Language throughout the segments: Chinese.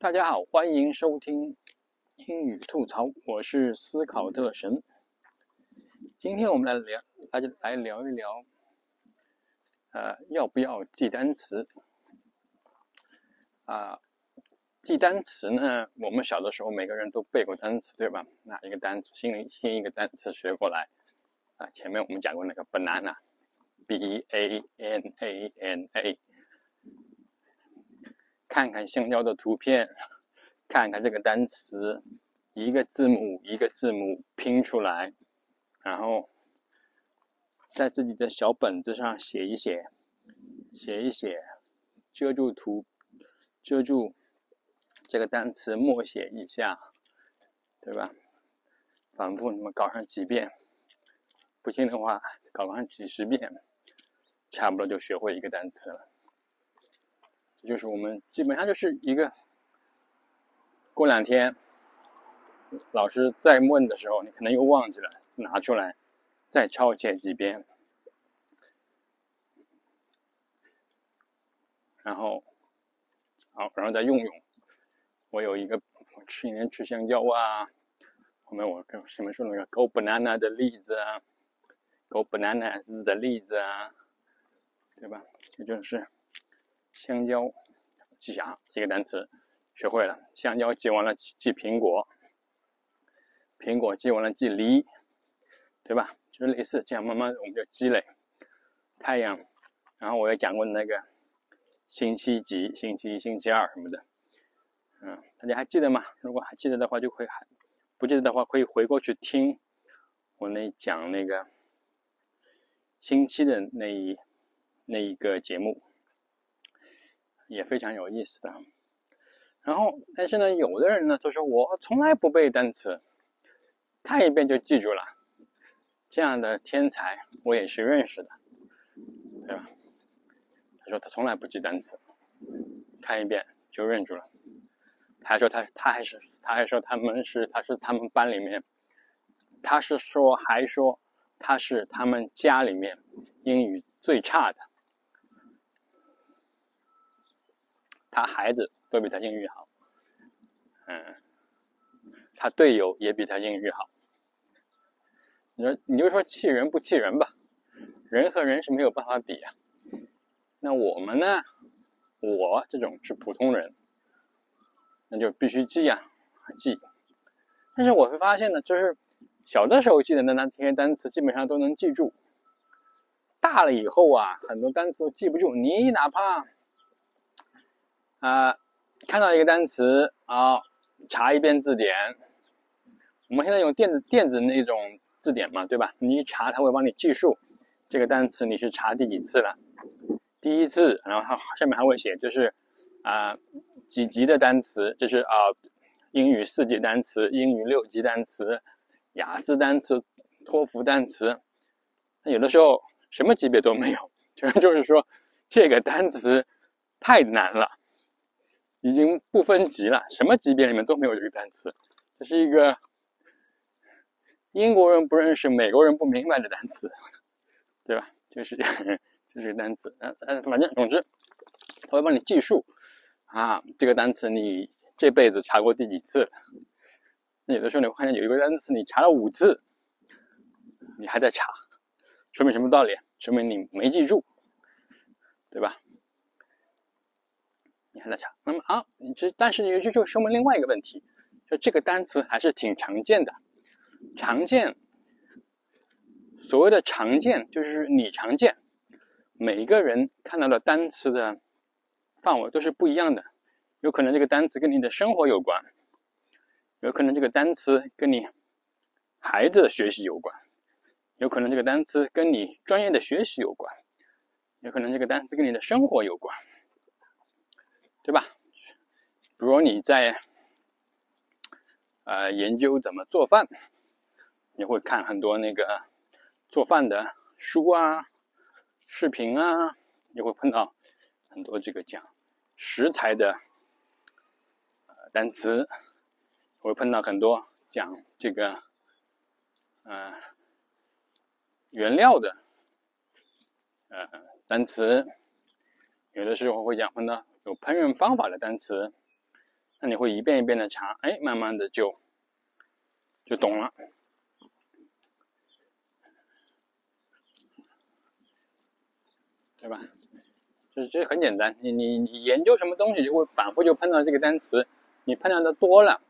大家好，欢迎收听英语吐槽，我是思考特神。今天我们来聊，来来聊一聊，呃，要不要记单词？啊，记单词呢？我们小的时候每个人都背过单词，对吧？哪一个单词，新新一个单词学过来啊？前面我们讲过那个 banana，b a n a n a。看看香蕉的图片，看看这个单词，一个字母一个字母拼出来，然后在自己的小本子上写一写，写一写，遮住图，遮住这个单词，默写一下，对吧？反复你们搞上几遍，不行的话搞上几十遍，差不多就学会一个单词了。这就是我们基本上就是一个，过两天老师再问的时候，你可能又忘记了，拿出来再抄写几遍，然后好，然后再用用。我有一个吃一年吃香蕉啊，后面我跟前面说那个 “go banana” 的例子啊，“go bananas” 的例子啊，对吧？这就是。香蕉，记下一个单词，学会了。香蕉记完了，记苹果。苹果记完了，记梨，对吧？就类似这样，慢慢我们就积累。太阳，然后我也讲过那个星期几、星期一、星期二什么的。嗯，大家还记得吗？如果还记得的话，就会还；不记得的话，可以回过去听我那讲那个星期的那一那一个节目。也非常有意思的，然后，但是呢，有的人呢，就说我从来不背单词，看一遍就记住了，这样的天才我也是认识的，对吧？他说他从来不记单词，看一遍就认住了。他还说他他还是他还说他们是他是他们班里面，他是说还说他是他们家里面英语最差的。他孩子都比他英语好，嗯，他队友也比他英语好。你说，你就说气人不气人吧？人和人是没有办法比啊。那我们呢？我这种是普通人，那就必须记啊，记。但是我会发现呢，就是小的时候记的那那些单词，基本上都能记住。大了以后啊，很多单词都记不住。你哪怕。啊，看到一个单词啊，查一遍字典。我们现在用电子电子那种字典嘛，对吧？你一查，它会帮你计数。这个单词你是查第几次了？第一次，然后它上面还会写，就是啊几级的单词，就是啊英语四级单词、英语六级单词、雅思单词、托福单词。有的时候什么级别都没有，就 是就是说这个单词太难了。已经不分级了，什么级别里面都没有这个单词，这是一个英国人不认识、美国人不明白的单词，对吧？就是 就是个单词，嗯嗯，反正总之，他会帮你计数啊。这个单词你这辈子查过第几次？那有的时候你会发现有一个单词你查了五次，你还在查，说明什么道理？说明你没记住，对吧？你还在查，那么啊，你这但是也就就说明另外一个问题，就这个单词还是挺常见的，常见。所谓的常见，就是你常见，每一个人看到的单词的范围都是不一样的。有可能这个单词跟你的生活有关，有可能这个单词跟你孩子的学习有关，有可能这个单词跟你专业的学习有关，有可能这个单词跟你的生活有关。对吧？比如你在呃研究怎么做饭，你会看很多那个做饭的书啊、视频啊，你会碰到很多这个讲食材的单词，会碰到很多讲这个呃原料的呃单词，有的时候会讲碰到。有烹饪方法的单词，那你会一遍一遍的查，哎，慢慢的就就懂了，对吧？就是这很简单，你你你研究什么东西，就会反复就碰到这个单词，你碰到的多了，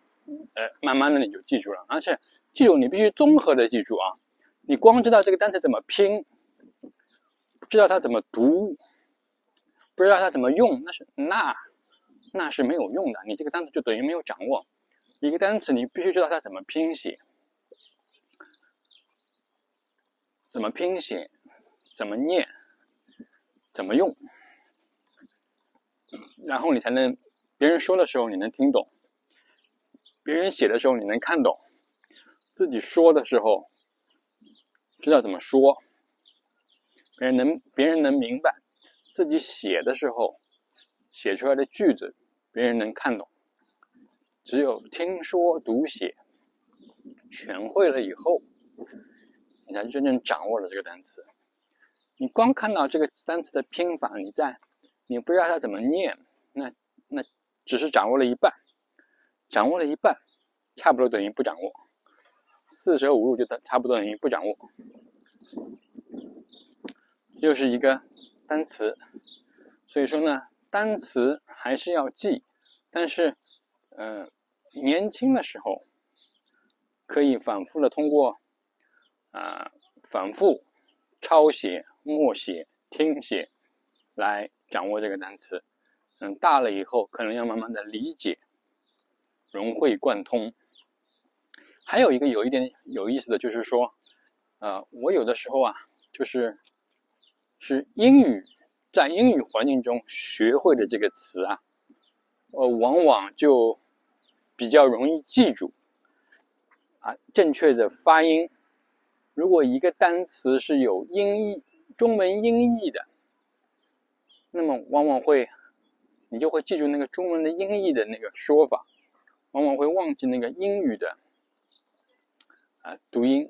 呃，慢慢的你就记住了。而且记住，你必须综合的记住啊，你光知道这个单词怎么拼，不知道它怎么读，不知道它怎么用，那是那那是没有用的。你这个单词就等于没有掌握。一个单词你必须知道它怎么拼写，怎么拼写，怎么念，怎么用。然后你才能，别人说的时候你能听懂，别人写的时候你能看懂，自己说的时候知道怎么说，别人能别人能明白，自己写的时候写出来的句子别人能看懂。只有听说读写全会了以后，你才真正掌握了这个单词。你光看到这个单词的拼法，你在。你不知道它怎么念，那那只是掌握了一半，掌握了一半，差不多等于不掌握，四舍五入就等差不多等于不掌握，又是一个单词，所以说呢，单词还是要记，但是，嗯，年轻的时候可以反复的通过啊，反复抄写、默写、听写来。掌握这个单词，嗯，大了以后可能要慢慢的理解，融会贯通。还有一个有一点有意思的就是说，呃，我有的时候啊，就是是英语在英语环境中学会的这个词啊，呃，往往就比较容易记住啊，正确的发音。如果一个单词是有音译中文音译的。那么往往会，你就会记住那个中文的音译的那个说法，往往会忘记那个英语的啊读音。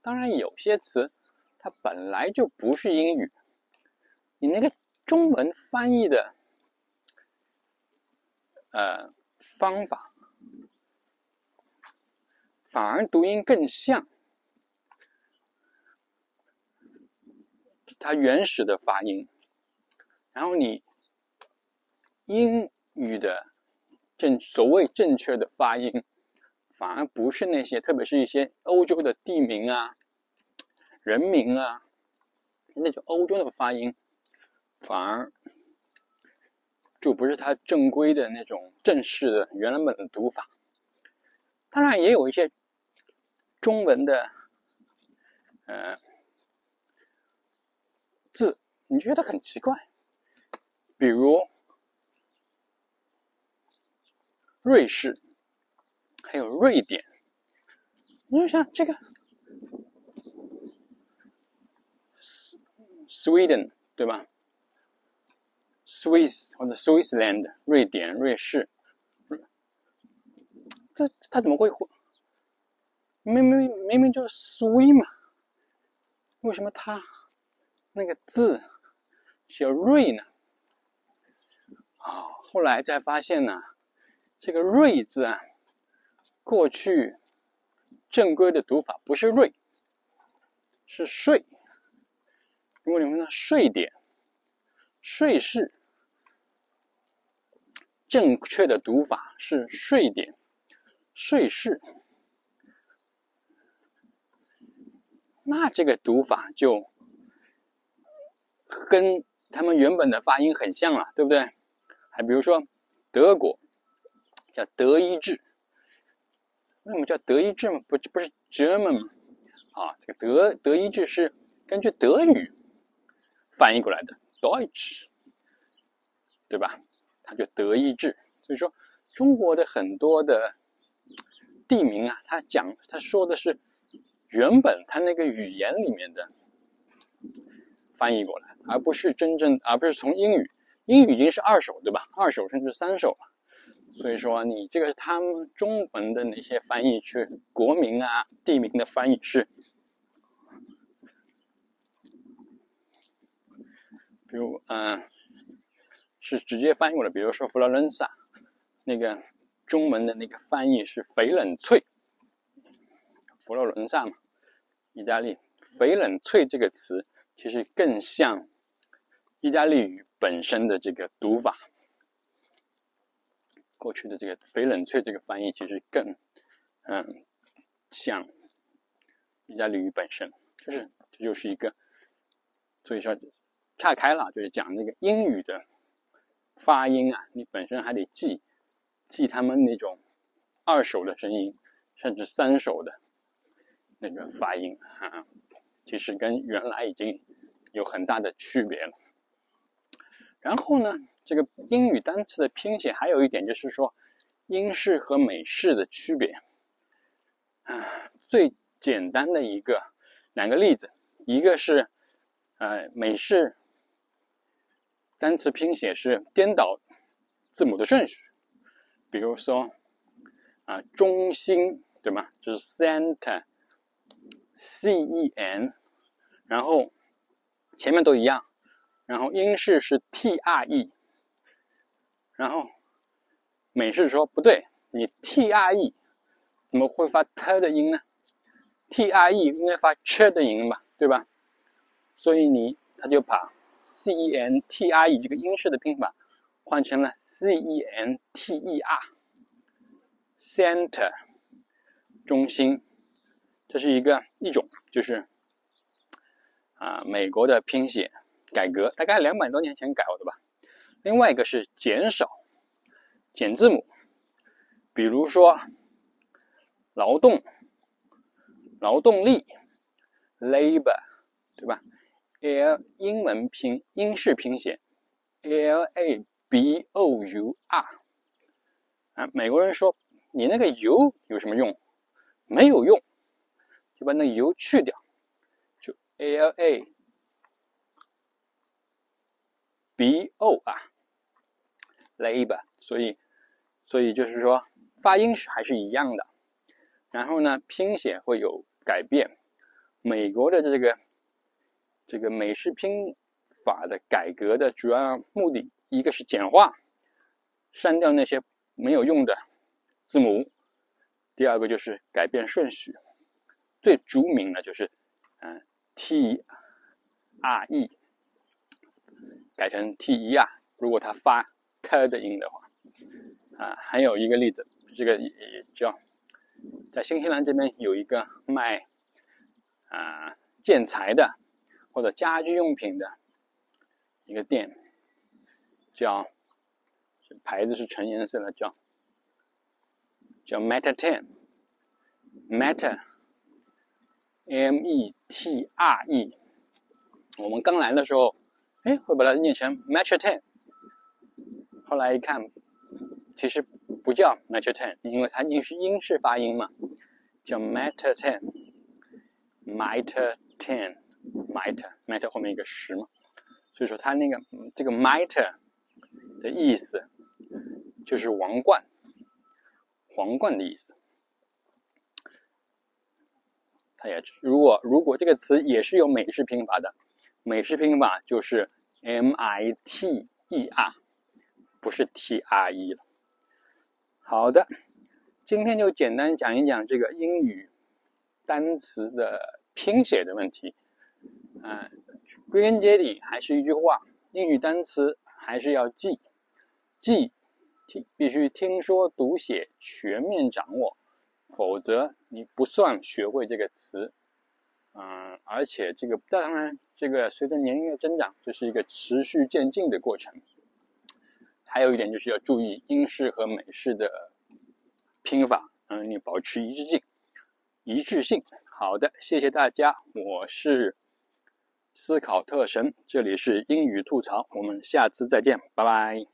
当然，有些词它本来就不是英语，你那个中文翻译的呃方法，反而读音更像它原始的发音。然后你英语的正所谓正确的发音，反而不是那些，特别是一些欧洲的地名啊、人名啊，那种欧洲的发音，反而就不是它正规的那种正式的原本的读法。当然，也有一些中文的呃字，你觉得很奇怪。比如瑞士，还有瑞典，你就像这个 Sweden 对吧？Swiss 或者 Switzerland，瑞典、瑞士，这他怎么会？明明明明就是 “swim” 嘛，为什么他那个字写瑞呢？啊，后来才发现呢，这个“瑞”字啊，过去正规的读法不是“瑞”，是“税”。如果你们说税典、税士，正确的读法是“税典”、“税士”，那这个读法就跟他们原本的发音很像了，对不对？还比如说，德国叫德意志，为什么叫德意志嘛？不不是 German 啊，这个德德意志是根据德语翻译过来的 Deutsch，对吧？它就德意志。所以说，中国的很多的地名啊，它讲它说的是原本它那个语言里面的翻译过来，而不是真正，而不是从英语。英语已经是二手，对吧？二手甚至三手了，所以说你这个是他们中文的那些翻译，去国名啊、地名的翻译是，比如嗯，是直接翻译过来，比如说佛罗伦萨，那个中文的那个翻译是翡冷翠，佛罗伦萨嘛，意大利翡冷翠这个词其实更像意大利语本身的这个读法。过去的这个翡冷翠这个翻译其实更嗯像意大利语本身，就是。这就是一个，所以说岔开了，就是讲那个英语的发音啊，你本身还得记。记他们那种二手的声音，甚至三手的那个发音，哈，其实跟原来已经有很大的区别了。然后呢，这个英语单词的拼写还有一点就是说，英式和美式的区别。啊，最简单的一个两个例子，一个是呃美式单词拼写是颠倒字母的顺序。比如说，啊，中心对吗？就是 center，c e n，然后前面都一样，然后英式是 t r e，然后美式说不对，你 t r e 怎么会发 t 的音呢？t r e 应该发 ch 的音吧，对吧？所以你他就把 c e n t r e 这个英式的拼法。换成了 c e n t e r，center，中心，这是一个一种，就是啊，美国的拼写改革，大概两百多年前改过的吧。另外一个是减少，减字母，比如说劳动，劳动力，labor，对吧？l 英文拼英式拼写，l a。b o u r，啊，美国人说你那个 u 有什么用？没有用，就把那 u 去掉，就 l a b o 啊，labor。所以，所以就是说发音是还是一样的，然后呢，拼写会有改变。美国的这个这个美式拼法的改革的主要目的。一个是简化，删掉那些没有用的字母；第二个就是改变顺序。最著名的就是，嗯，t r e 改成 t e r，如果它发 t 的音的话，啊，还有一个例子，这个也叫在新西兰这边有一个卖啊建材的或者家居用品的一个店。叫牌子是橙颜色的，叫叫 Meta Ten，Meta，M E T R E。我们刚来的时候，哎，会把它念成 Meta Ten。后来一看，其实不叫 Meta Ten，因为它英是英式发音嘛，叫 Meta Ten，Meta Ten，Meta，Meta 后面一个十嘛，所以说它那个这个 matter。的意思就是王冠，皇冠的意思。它也如果如果这个词也是有美式拼法的，美式拼法就是 M I T E R，不是 T R E 了。好的，今天就简单讲一讲这个英语单词的拼写的问题。嗯，归根结底还是一句话：英语单词还是要记。记听必须听说读写全面掌握，否则你不算学会这个词。嗯，而且这个当然，这个随着年龄的增长，这是一个持续渐进的过程。还有一点就是要注意英式和美式的拼法，嗯，你保持一致性。一致性。好的，谢谢大家，我是思考特神，这里是英语吐槽，我们下次再见，拜拜。